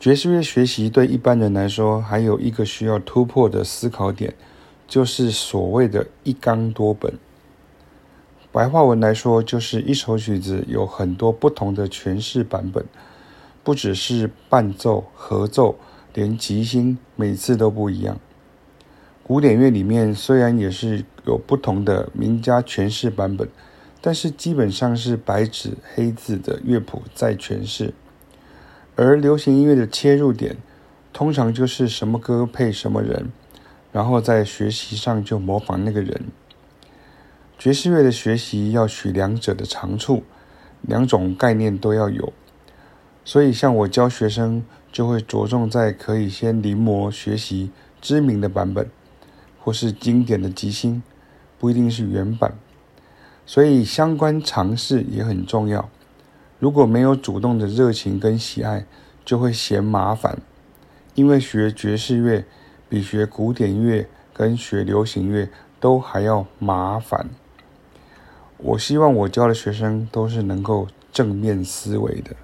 爵士乐学习对一般人来说，还有一个需要突破的思考点，就是所谓的一纲多本。白话文来说，就是一首曲子有很多不同的诠释版本，不只是伴奏、合奏，连即兴每次都不一样。古典乐里面虽然也是有不同的名家诠释版本，但是基本上是白纸黑字的乐谱在诠释。而流行音乐的切入点，通常就是什么歌配什么人，然后在学习上就模仿那个人。爵士乐的学习要取两者的长处，两种概念都要有。所以像我教学生，就会着重在可以先临摹学习知名的版本，或是经典的即兴，不一定是原版。所以相关尝试也很重要。如果没有主动的热情跟喜爱，就会嫌麻烦。因为学爵士乐比学古典乐跟学流行乐都还要麻烦。我希望我教的学生都是能够正面思维的。